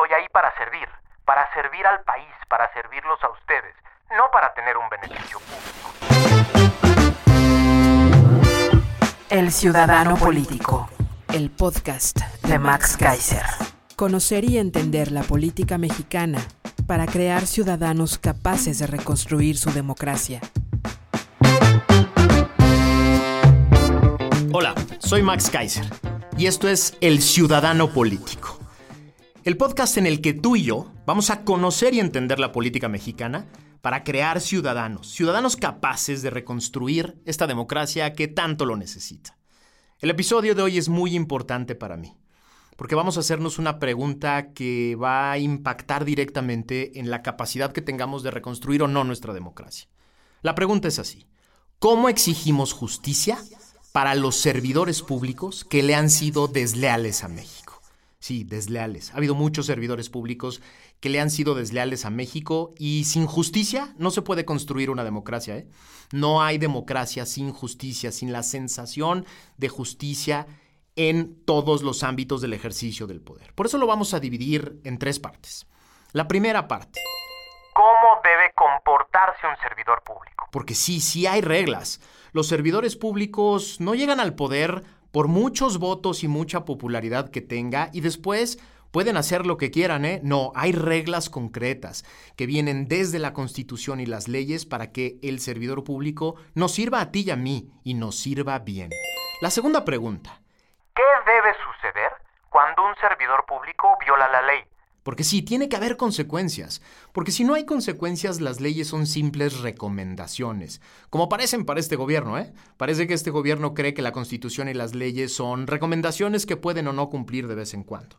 Estoy ahí para servir, para servir al país, para servirlos a ustedes, no para tener un beneficio público. El Ciudadano Político, el podcast de Max Kaiser. Conocer y entender la política mexicana para crear ciudadanos capaces de reconstruir su democracia. Hola, soy Max Kaiser y esto es El Ciudadano Político. El podcast en el que tú y yo vamos a conocer y entender la política mexicana para crear ciudadanos, ciudadanos capaces de reconstruir esta democracia que tanto lo necesita. El episodio de hoy es muy importante para mí, porque vamos a hacernos una pregunta que va a impactar directamente en la capacidad que tengamos de reconstruir o no nuestra democracia. La pregunta es así, ¿cómo exigimos justicia para los servidores públicos que le han sido desleales a México? Sí, desleales. Ha habido muchos servidores públicos que le han sido desleales a México y sin justicia no se puede construir una democracia. ¿eh? No hay democracia sin justicia, sin la sensación de justicia en todos los ámbitos del ejercicio del poder. Por eso lo vamos a dividir en tres partes. La primera parte. ¿Cómo debe comportarse un servidor público? Porque sí, sí hay reglas. Los servidores públicos no llegan al poder por muchos votos y mucha popularidad que tenga y después pueden hacer lo que quieran, ¿eh? No, hay reglas concretas que vienen desde la Constitución y las leyes para que el servidor público nos sirva a ti y a mí y nos sirva bien. La segunda pregunta. ¿Qué debe suceder cuando un servidor público viola la ley? Porque sí, tiene que haber consecuencias. Porque si no hay consecuencias, las leyes son simples recomendaciones. Como parecen para este gobierno, ¿eh? Parece que este gobierno cree que la Constitución y las leyes son recomendaciones que pueden o no cumplir de vez en cuando.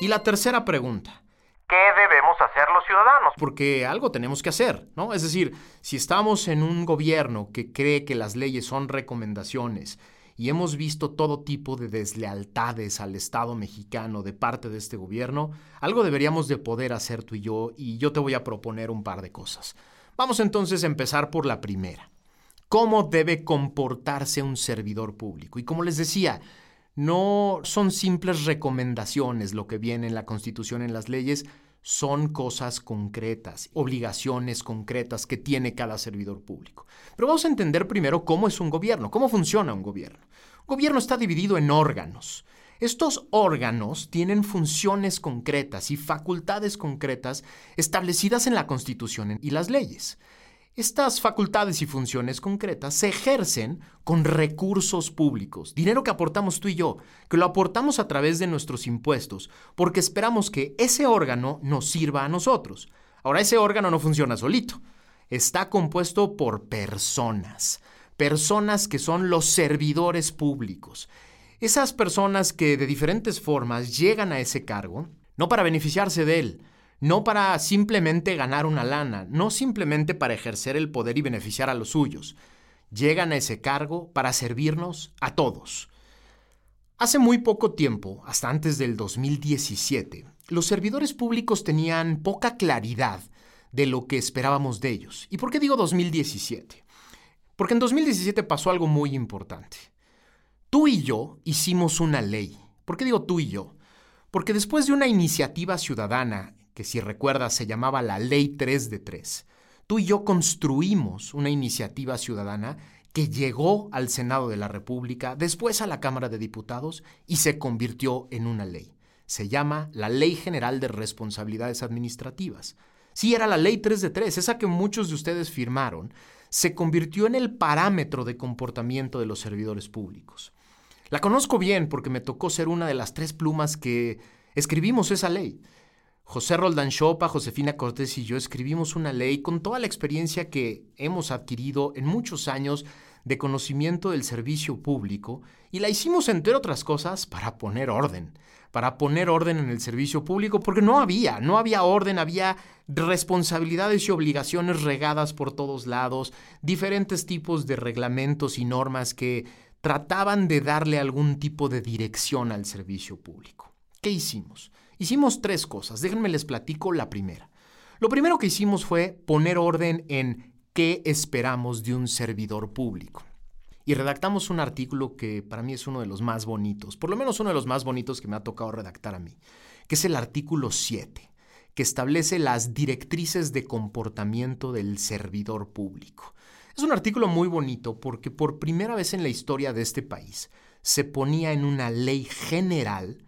Y la tercera pregunta. ¿Qué debemos hacer los ciudadanos? Porque algo tenemos que hacer, ¿no? Es decir, si estamos en un gobierno que cree que las leyes son recomendaciones y hemos visto todo tipo de deslealtades al Estado mexicano de parte de este gobierno, algo deberíamos de poder hacer tú y yo y yo te voy a proponer un par de cosas. Vamos entonces a empezar por la primera. ¿Cómo debe comportarse un servidor público? Y como les decía, no son simples recomendaciones lo que viene en la Constitución, en las leyes, son cosas concretas, obligaciones concretas que tiene cada servidor público. Pero vamos a entender primero cómo es un gobierno, cómo funciona un gobierno. Un gobierno está dividido en órganos. Estos órganos tienen funciones concretas y facultades concretas establecidas en la Constitución y las leyes. Estas facultades y funciones concretas se ejercen con recursos públicos, dinero que aportamos tú y yo, que lo aportamos a través de nuestros impuestos, porque esperamos que ese órgano nos sirva a nosotros. Ahora, ese órgano no funciona solito, está compuesto por personas, personas que son los servidores públicos. Esas personas que de diferentes formas llegan a ese cargo, no para beneficiarse de él, no para simplemente ganar una lana, no simplemente para ejercer el poder y beneficiar a los suyos. Llegan a ese cargo para servirnos a todos. Hace muy poco tiempo, hasta antes del 2017, los servidores públicos tenían poca claridad de lo que esperábamos de ellos. ¿Y por qué digo 2017? Porque en 2017 pasó algo muy importante. Tú y yo hicimos una ley. ¿Por qué digo tú y yo? Porque después de una iniciativa ciudadana que si recuerdas se llamaba la Ley 3 de 3. Tú y yo construimos una iniciativa ciudadana que llegó al Senado de la República, después a la Cámara de Diputados y se convirtió en una ley. Se llama la Ley General de Responsabilidades Administrativas. Sí, era la Ley 3 de 3, esa que muchos de ustedes firmaron, se convirtió en el parámetro de comportamiento de los servidores públicos. La conozco bien porque me tocó ser una de las tres plumas que escribimos esa ley. José Roldán Chopa, Josefina Cortés y yo escribimos una ley con toda la experiencia que hemos adquirido en muchos años de conocimiento del servicio público y la hicimos, entre otras cosas, para poner orden, para poner orden en el servicio público, porque no había, no había orden, había responsabilidades y obligaciones regadas por todos lados, diferentes tipos de reglamentos y normas que trataban de darle algún tipo de dirección al servicio público. ¿Qué hicimos? Hicimos tres cosas, déjenme les platico la primera. Lo primero que hicimos fue poner orden en qué esperamos de un servidor público. Y redactamos un artículo que para mí es uno de los más bonitos, por lo menos uno de los más bonitos que me ha tocado redactar a mí, que es el artículo 7, que establece las directrices de comportamiento del servidor público. Es un artículo muy bonito porque por primera vez en la historia de este país se ponía en una ley general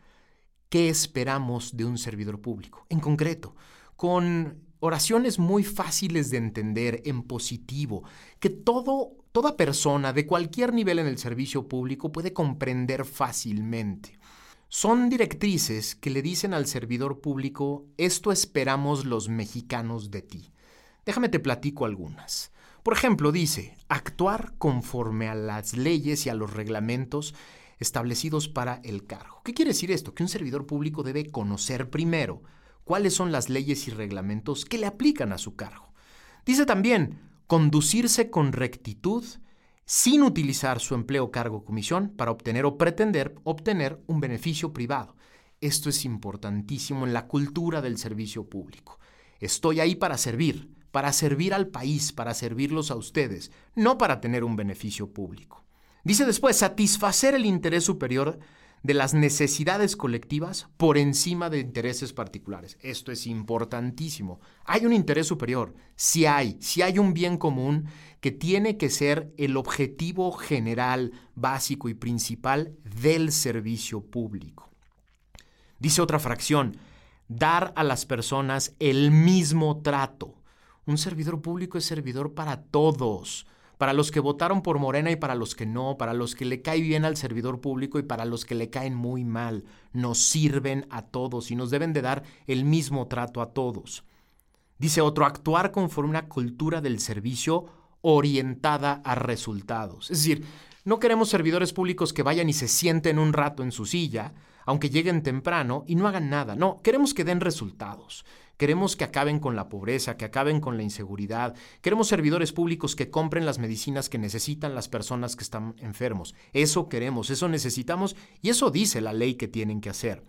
qué esperamos de un servidor público. En concreto, con oraciones muy fáciles de entender en positivo, que todo, toda persona de cualquier nivel en el servicio público puede comprender fácilmente. Son directrices que le dicen al servidor público, esto esperamos los mexicanos de ti. Déjame te platico algunas. Por ejemplo, dice, actuar conforme a las leyes y a los reglamentos establecidos para el cargo. ¿Qué quiere decir esto? Que un servidor público debe conocer primero cuáles son las leyes y reglamentos que le aplican a su cargo. Dice también, conducirse con rectitud sin utilizar su empleo, cargo o comisión para obtener o pretender obtener un beneficio privado. Esto es importantísimo en la cultura del servicio público. Estoy ahí para servir, para servir al país, para servirlos a ustedes, no para tener un beneficio público. Dice después, satisfacer el interés superior de las necesidades colectivas por encima de intereses particulares. Esto es importantísimo. Hay un interés superior, si hay, si hay un bien común que tiene que ser el objetivo general, básico y principal del servicio público. Dice otra fracción, dar a las personas el mismo trato. Un servidor público es servidor para todos para los que votaron por Morena y para los que no, para los que le cae bien al servidor público y para los que le caen muy mal. Nos sirven a todos y nos deben de dar el mismo trato a todos. Dice otro, actuar conforme una cultura del servicio orientada a resultados. Es decir, no queremos servidores públicos que vayan y se sienten un rato en su silla, aunque lleguen temprano y no hagan nada. No, queremos que den resultados. Queremos que acaben con la pobreza, que acaben con la inseguridad. Queremos servidores públicos que compren las medicinas que necesitan las personas que están enfermos. Eso queremos, eso necesitamos y eso dice la ley que tienen que hacer.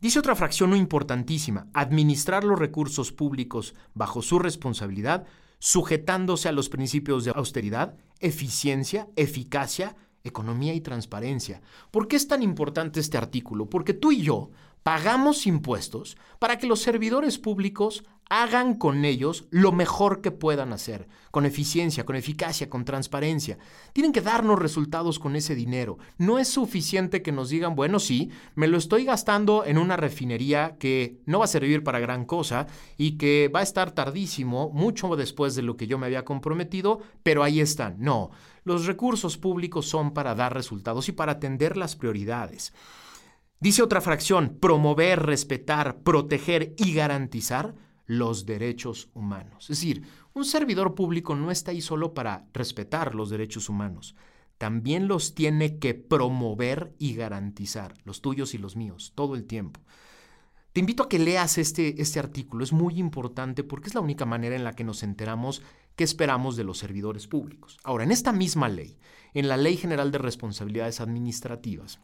Dice otra fracción importantísima, administrar los recursos públicos bajo su responsabilidad, sujetándose a los principios de austeridad, eficiencia, eficacia, economía y transparencia. ¿Por qué es tan importante este artículo? Porque tú y yo pagamos impuestos para que los servidores públicos hagan con ellos lo mejor que puedan hacer, con eficiencia, con eficacia, con transparencia. Tienen que darnos resultados con ese dinero. No es suficiente que nos digan, bueno, sí, me lo estoy gastando en una refinería que no va a servir para gran cosa y que va a estar tardísimo, mucho después de lo que yo me había comprometido, pero ahí están. No, los recursos públicos son para dar resultados y para atender las prioridades. Dice otra fracción, promover, respetar, proteger y garantizar los derechos humanos. Es decir, un servidor público no está ahí solo para respetar los derechos humanos, también los tiene que promover y garantizar, los tuyos y los míos, todo el tiempo. Te invito a que leas este, este artículo, es muy importante porque es la única manera en la que nos enteramos qué esperamos de los servidores públicos. Ahora, en esta misma ley, en la Ley General de Responsabilidades Administrativas,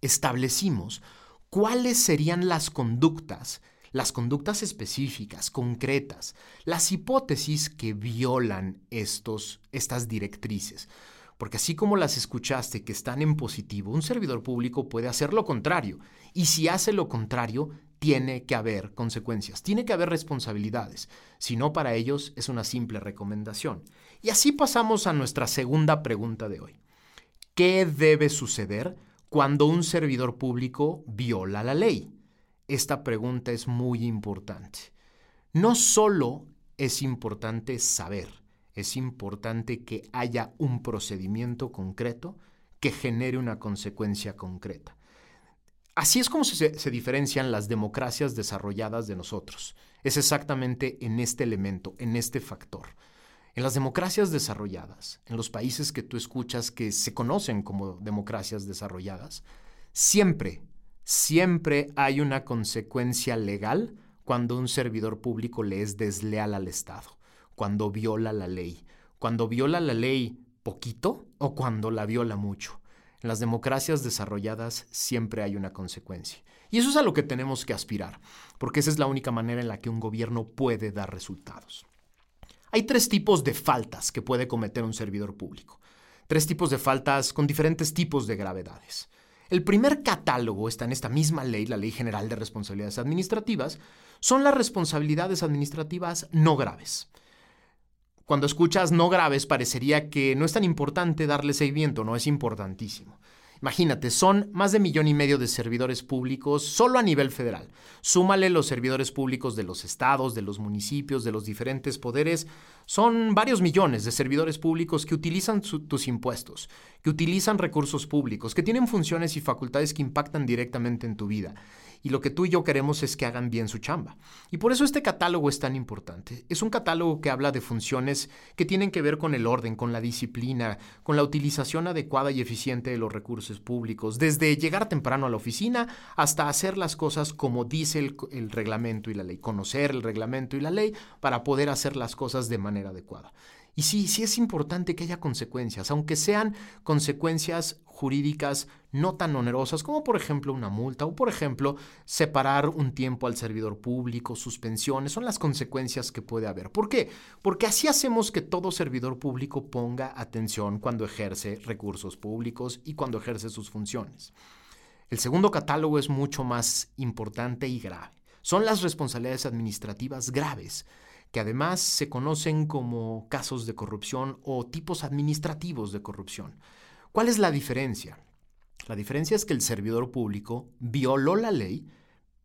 establecimos cuáles serían las conductas, las conductas específicas, concretas, las hipótesis que violan estos, estas directrices. Porque así como las escuchaste que están en positivo, un servidor público puede hacer lo contrario. Y si hace lo contrario, tiene que haber consecuencias, tiene que haber responsabilidades. Si no, para ellos es una simple recomendación. Y así pasamos a nuestra segunda pregunta de hoy. ¿Qué debe suceder cuando un servidor público viola la ley? Esta pregunta es muy importante. No solo es importante saber, es importante que haya un procedimiento concreto que genere una consecuencia concreta. Así es como se, se, diferencian las democracias desarrolladas de nosotros. Es exactamente en este elemento, en este factor. En las democracias desarrolladas, en los países que tú escuchas que se conocen como democracias desarrolladas, siempre, siempre hay una consecuencia legal cuando un servidor público le es desleal al Estado, cuando viola la ley, cuando viola la ley poquito o cuando la viola mucho. En las democracias desarrolladas siempre hay una consecuencia. Y eso es a lo que tenemos que aspirar, porque esa es la única manera en la que un gobierno puede dar resultados. Hay tres tipos de faltas que puede cometer un servidor público. Tres tipos de faltas con diferentes tipos de gravedades. El primer catálogo está en esta misma ley, la Ley General de Responsabilidades Administrativas, son las responsabilidades administrativas no graves. Cuando escuchas no graves parecería que no es tan importante darle seguimiento, no es importantísimo. Imagínate, son más de millón y medio de servidores públicos solo a nivel federal. Súmale los servidores públicos de los estados, de los municipios, de los diferentes poderes. Son varios millones de servidores públicos que utilizan tus impuestos, que utilizan recursos públicos, que tienen funciones y facultades que impactan directamente en tu vida y lo que tú y yo queremos es que hagan bien su chamba. Y por eso este catálogo es tan importante. Es un catálogo que habla de funciones que tienen que ver con el orden, con la disciplina, con la utilización adecuada y eficiente de los recursos públicos, desde llegar temprano a la oficina hasta hacer las cosas como dice el, reglamento y la ley, conocer el reglamento y la ley para poder hacer las cosas de manera adecuada. Y sí, sí es importante que haya consecuencias, aunque sean consecuencias jurídicas no tan onerosas como por ejemplo una multa o por ejemplo separar un tiempo al servidor público, suspensiones, son las consecuencias que puede haber. ¿Por qué? Porque así hacemos que todo servidor público ponga atención cuando ejerce recursos públicos y cuando ejerce sus funciones. El segundo catálogo es mucho más importante y grave. Son las responsabilidades administrativas graves que además se conocen como casos de corrupción o tipos administrativos de corrupción. ¿Cuál es la diferencia? La diferencia es que el servidor público violó la ley,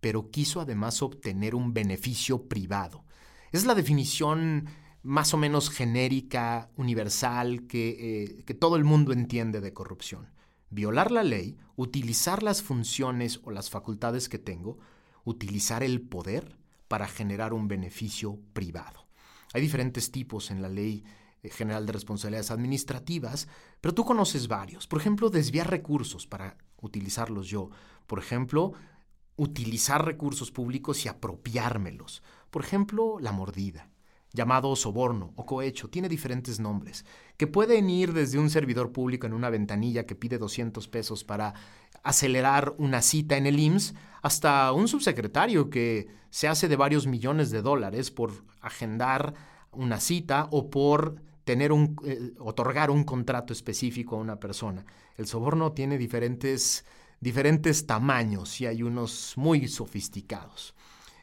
pero quiso además obtener un beneficio privado. Es la definición más o menos genérica, universal, que, eh, todo el mundo entiende de corrupción. Violar la ley, utilizar las funciones o las facultades que tengo, utilizar el poder para generar un beneficio privado. Hay diferentes tipos en la Ley eh, General de Responsabilidades Administrativas, pero tú conoces varios. Por ejemplo, desviar recursos para utilizarlos yo. Por ejemplo, utilizar recursos públicos y apropiármelos. Por ejemplo, la mordida llamado soborno o cohecho, tiene diferentes nombres, que pueden ir desde un servidor público en una ventanilla que pide 200 pesos para acelerar una cita en el IMSS, hasta un subsecretario que se hace de varios millones de dólares por agendar una cita o por tener un, eh, otorgar un contrato específico a una persona. El soborno tiene diferentes, diferentes tamaños y hay unos muy sofisticados.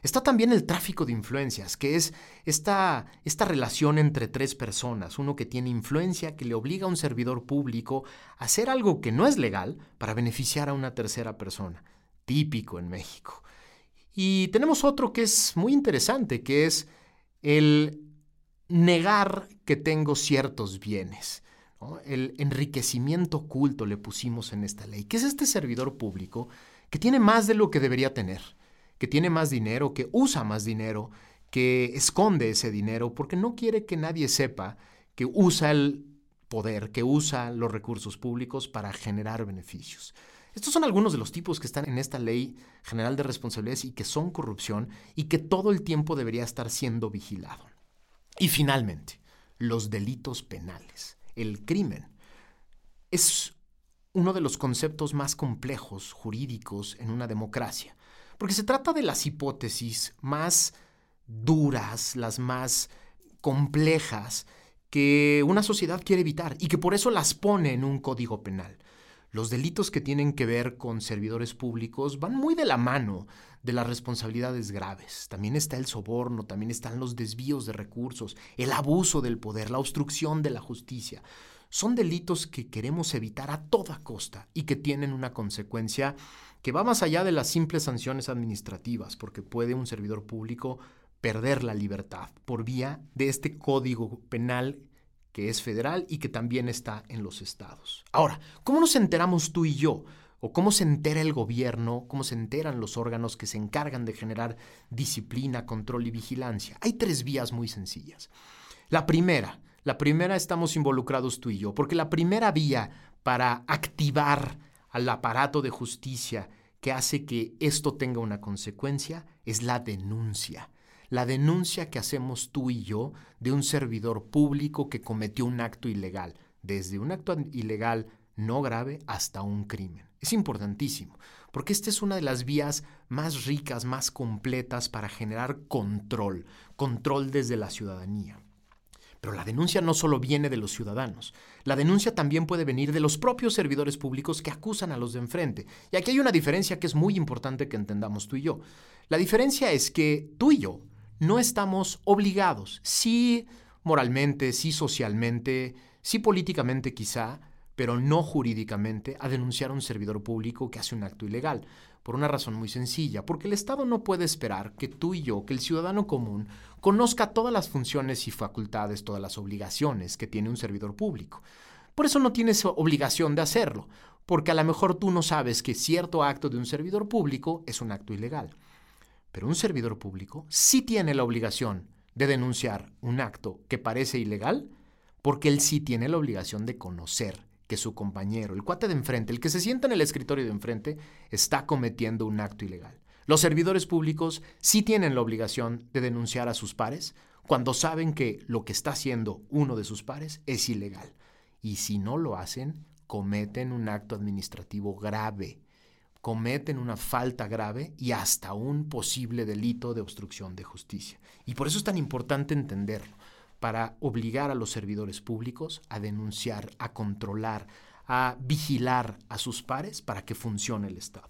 Está también el tráfico de influencias, que es esta, esta relación entre tres personas, uno que tiene influencia, que le obliga a un servidor público a hacer algo que no es legal para beneficiar a una tercera persona, típico en México. Y tenemos otro que es muy interesante, que es el negar que tengo ciertos bienes. El enriquecimiento oculto le pusimos en esta ley, que es este servidor público que tiene más de lo que debería tener que tiene más dinero, que usa más dinero, que esconde ese dinero porque no quiere que nadie sepa que usa el poder, que usa los recursos públicos para generar beneficios. Estos son algunos de los tipos que están en esta ley general de responsabilidades y que son corrupción y que todo el tiempo debería estar siendo vigilado. Y finalmente, los delitos penales, el crimen. Es uno de los conceptos más complejos jurídicos en una democracia porque se trata de las hipótesis más duras, las más complejas que una sociedad quiere evitar y que por eso las pone en un código penal. Los delitos que tienen que ver con servidores públicos van muy de la mano de las responsabilidades graves. También está el soborno, también están los desvíos de recursos, el abuso del poder, la obstrucción de la justicia. Son delitos que queremos evitar a toda costa y que tienen una consecuencia que va más allá de las simples sanciones administrativas, porque puede un servidor público perder la libertad por vía de este código penal que es federal y que también está en los estados. Ahora, ¿cómo nos enteramos tú y yo? ¿O cómo se entera el gobierno? ¿Cómo se enteran los órganos que se encargan de generar disciplina, control y vigilancia? Hay tres vías muy sencillas. La primera, La primera estamos involucrados tú y yo, porque la primera vía para activar al aparato de justicia que hace que esto tenga una consecuencia es la denuncia. La denuncia que hacemos tú y yo de un servidor público que cometió un acto ilegal, desde un acto ilegal no grave hasta un crimen. Es importantísimo, porque esta es una de las vías más ricas, más completas para generar control, control desde la ciudadanía. Pero la denuncia no solo viene de los ciudadanos, la denuncia también puede venir de los propios servidores públicos que acusan a los de enfrente. Y aquí hay una diferencia que es muy importante que entendamos tú y yo. La diferencia es que tú y yo no estamos obligados, sí moralmente, sí socialmente, sí políticamente quizá, pero no jurídicamente, a denunciar a un servidor público que hace un acto ilegal, por una razón muy sencilla, porque el Estado no puede esperar que tú y yo, que el ciudadano común, conozca todas las funciones y facultades, todas las obligaciones que tiene un servidor público. Por eso no tienes obligación de hacerlo, porque a lo mejor tú no sabes que cierto acto de un servidor público es un acto ilegal. Pero un servidor público sí tiene la obligación de denunciar un acto que parece ilegal, porque él sí tiene la obligación de conocer que su compañero, el cuate de enfrente, el que se sienta en el escritorio de enfrente, está cometiendo un acto ilegal. Los servidores públicos sí tienen la obligación de denunciar a sus pares cuando saben que lo que está haciendo uno de sus pares es ilegal. Y si no lo hacen, cometen un acto administrativo grave, cometen una falta grave y hasta un posible delito de obstrucción de justicia. Y por eso es tan importante entenderlo para obligar a los servidores públicos a denunciar, a controlar, a vigilar a sus pares para que funcione el Estado.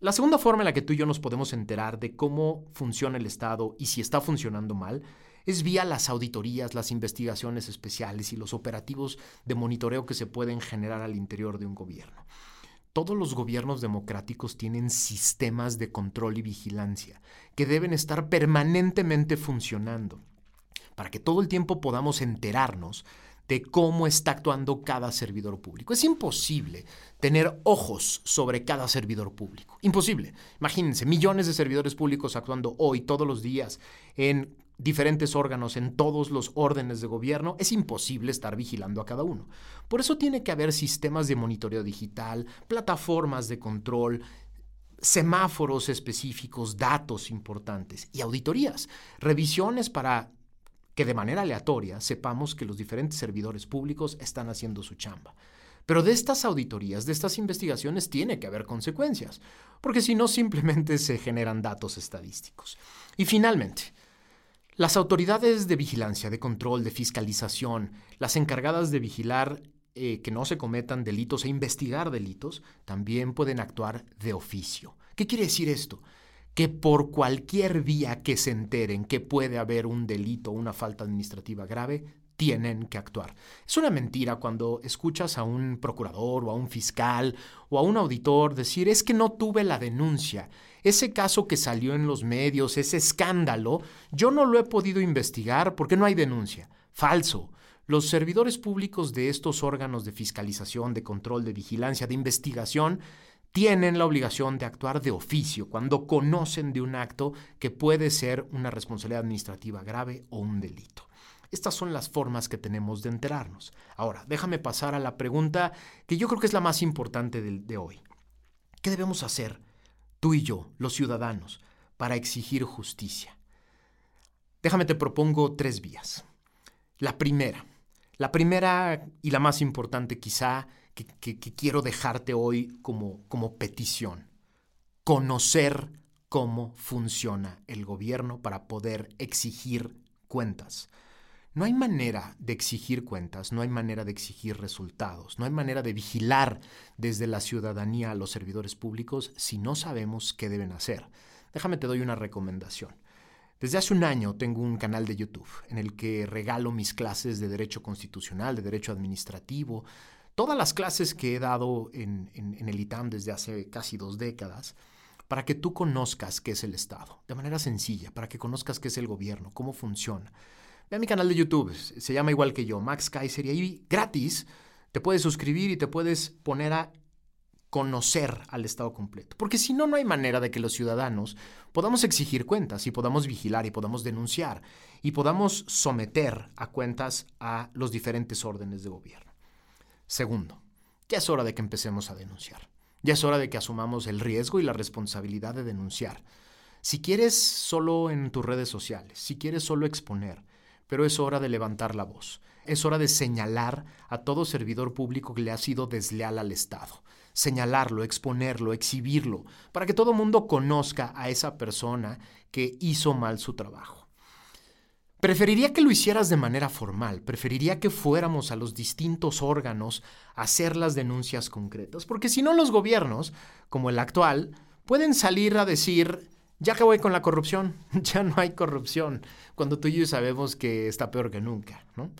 La segunda forma en la que tú y yo nos podemos enterar de cómo funciona el Estado y si está funcionando mal es vía las auditorías, las investigaciones especiales y los operativos de monitoreo que se pueden generar al interior de un gobierno. Todos los gobiernos democráticos tienen sistemas de control y vigilancia que deben estar permanentemente funcionando para que todo el tiempo podamos enterarnos de cómo está actuando cada servidor público. Es imposible tener ojos sobre cada servidor público. Imposible. Imagínense, millones de servidores públicos actuando hoy, todos los días, en diferentes órganos, en todos los órdenes de gobierno. Es imposible estar vigilando a cada uno. Por eso tiene que haber sistemas de monitoreo digital, plataformas de control, semáforos específicos, datos importantes y auditorías, revisiones para que de manera aleatoria sepamos que los diferentes servidores públicos están haciendo su chamba. Pero de estas auditorías, de estas investigaciones, tiene que haber consecuencias, porque si no simplemente se generan datos estadísticos. Y finalmente, las autoridades de vigilancia, de control, de fiscalización, las encargadas de vigilar eh, que no se cometan delitos e investigar delitos, también pueden actuar de oficio. ¿Qué quiere decir esto? Que por cualquier vía que se enteren que puede haber un delito o una falta administrativa grave, tienen que actuar. Es una mentira cuando escuchas a un procurador o a un fiscal o a un auditor decir es que no tuve la denuncia. Ese caso que salió en los medios, ese escándalo, yo no lo he podido investigar porque no hay denuncia. Falso. Los servidores públicos de estos órganos de fiscalización, de control, de vigilancia, de investigación, tienen la obligación de actuar de oficio cuando conocen de un acto que puede ser una responsabilidad administrativa grave o un delito. Estas son las formas que tenemos de enterarnos. Ahora, déjame pasar a la pregunta que yo creo que es la más importante de, hoy. ¿Qué debemos hacer, tú y yo, los ciudadanos, para exigir justicia? Déjame te propongo tres vías. La primera, la primera y la más importante quizá que, quiero dejarte hoy como, como petición. Conocer cómo funciona el gobierno para poder exigir cuentas. No hay manera de exigir cuentas, no hay manera de exigir resultados, no hay manera de vigilar desde la ciudadanía a los servidores públicos si no sabemos qué deben hacer. Déjame te doy una recomendación. Desde hace un año tengo un canal de YouTube en el que regalo mis clases de derecho constitucional, de derecho administrativo, todas las clases que he dado en, el ITAM desde hace casi dos décadas para que tú conozcas qué es el Estado, de manera sencilla, para que conozcas qué es el gobierno, cómo funciona. Ve a mi canal de YouTube, se llama igual que yo, Max Kaiser, y ahí gratis te puedes suscribir y te puedes poner a conocer al Estado completo. Porque si no, no hay manera de que los ciudadanos podamos exigir cuentas y podamos vigilar y podamos denunciar y podamos someter a cuentas a los diferentes órdenes de gobierno. Segundo, ya es hora de que empecemos a denunciar. Ya es hora de que asumamos el riesgo y la responsabilidad de denunciar. Si quieres solo en tus redes sociales, si quieres solo exponer, pero es hora de levantar la voz. Es hora de señalar a todo servidor público que le ha sido desleal al Estado señalarlo, exponerlo, exhibirlo, para que todo mundo conozca a esa persona que hizo mal su trabajo. Preferiría que lo hicieras de manera formal, preferiría que fuéramos a los distintos órganos a hacer las denuncias concretas, porque si no los gobiernos, como el actual, pueden salir a decir, ya que voy con la corrupción, ya no hay corrupción, cuando tú y yo sabemos que está peor que nunca, ¿no?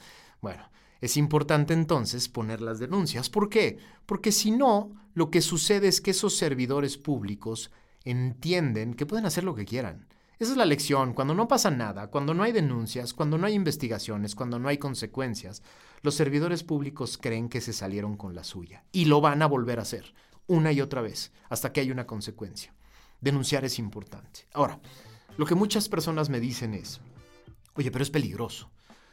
Bueno, es importante entonces poner las denuncias. ¿Por qué? Porque si no, lo que sucede es que esos servidores públicos entienden que pueden hacer lo que quieran. Esa es la lección. Cuando no pasa nada, cuando no hay denuncias, cuando no hay investigaciones, cuando no hay consecuencias, los servidores públicos creen que se salieron con la suya y lo van a volver a hacer una y otra vez hasta que hay una consecuencia. Denunciar es importante. Ahora, lo que muchas personas me dicen es, oye, pero es peligroso.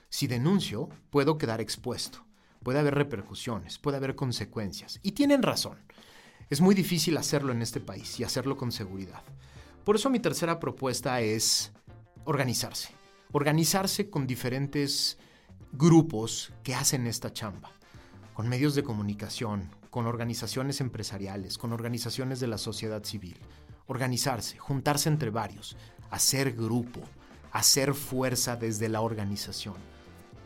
Si denuncio, puedo quedar expuesto. Puede haber repercusiones, puede haber consecuencias. Y tienen razón. Es muy difícil hacerlo en este país y hacerlo con seguridad. Por eso mi tercera propuesta es organizarse. Organizarse con diferentes grupos que hacen esta chamba. Con medios de comunicación, con organizaciones empresariales, con organizaciones de la sociedad civil. Organizarse, juntarse entre varios, hacer grupo, hacer fuerza desde la organización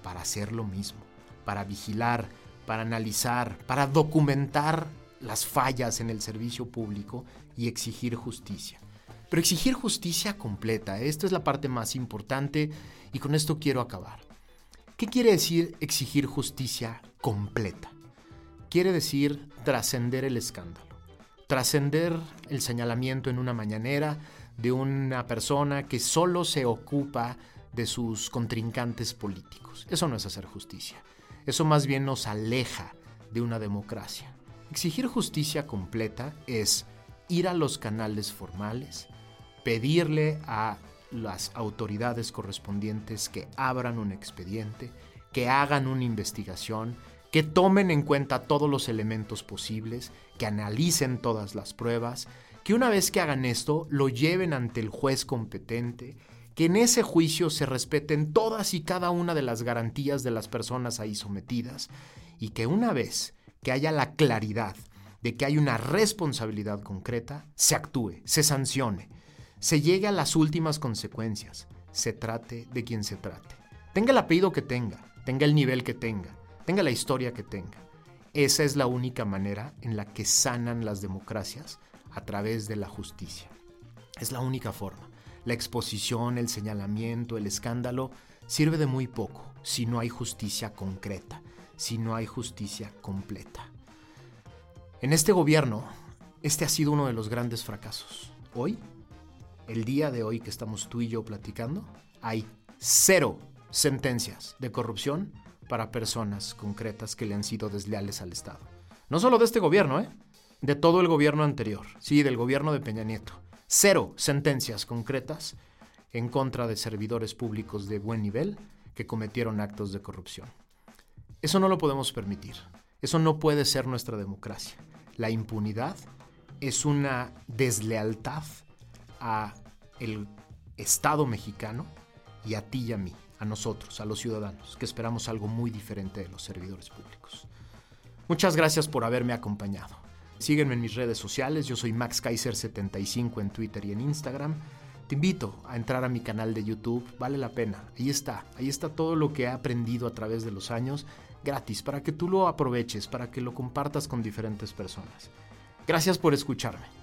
para hacer lo mismo, para vigilar, para analizar, para documentar las fallas en el servicio público y exigir justicia. Pero exigir justicia completa, esto es la parte más importante y con esto quiero acabar. ¿Qué quiere decir exigir justicia completa? Quiere decir trascender el escándalo, trascender el señalamiento en una mañanera de una persona que solo se ocupa de sus contrincantes políticos. Eso no es hacer justicia. Eso más bien nos aleja de una democracia. Exigir justicia completa es ir a los canales formales, pedirle a las autoridades correspondientes que abran un expediente, que hagan una investigación, que tomen en cuenta todos los elementos posibles, que analicen todas las pruebas, que una vez que hagan esto lo lleven ante el juez competente que en ese juicio se respeten todas y cada una de las garantías de las personas ahí sometidas y que una vez que haya la claridad de que hay una responsabilidad concreta, se actúe, se sancione, se llegue a las últimas consecuencias, se trate de quien se trate. Tenga el apellido que tenga, tenga el nivel que tenga, tenga la historia que tenga. Esa es la única manera en la que sanan las democracias a través de la justicia. Es la única forma. La exposición, el señalamiento, el escándalo sirve de muy poco si no hay justicia concreta, si no hay justicia completa. En este gobierno, este ha sido uno de los grandes fracasos. Hoy, el día de hoy que estamos tú y yo platicando, hay cero sentencias de corrupción para personas concretas que le han sido desleales al Estado. No solo de este gobierno, ¿eh? De todo el gobierno anterior, sí, del gobierno de Peña Nieto cero sentencias concretas en contra de servidores públicos de buen nivel que cometieron actos de corrupción. Eso no lo podemos permitir. Eso no puede ser nuestra democracia. La impunidad es una deslealtad a el Estado mexicano y a ti y a mí, a nosotros, a los ciudadanos, que esperamos algo muy diferente de los servidores públicos. Muchas gracias por haberme acompañado. Sígueme en mis redes sociales, yo soy Max Kaiser75 en Twitter y en Instagram. Te invito a entrar a mi canal de YouTube, vale la pena. Ahí está, ahí está todo lo que he aprendido a través de los años, gratis, para que tú lo aproveches, para que lo compartas con diferentes personas. Gracias por escucharme.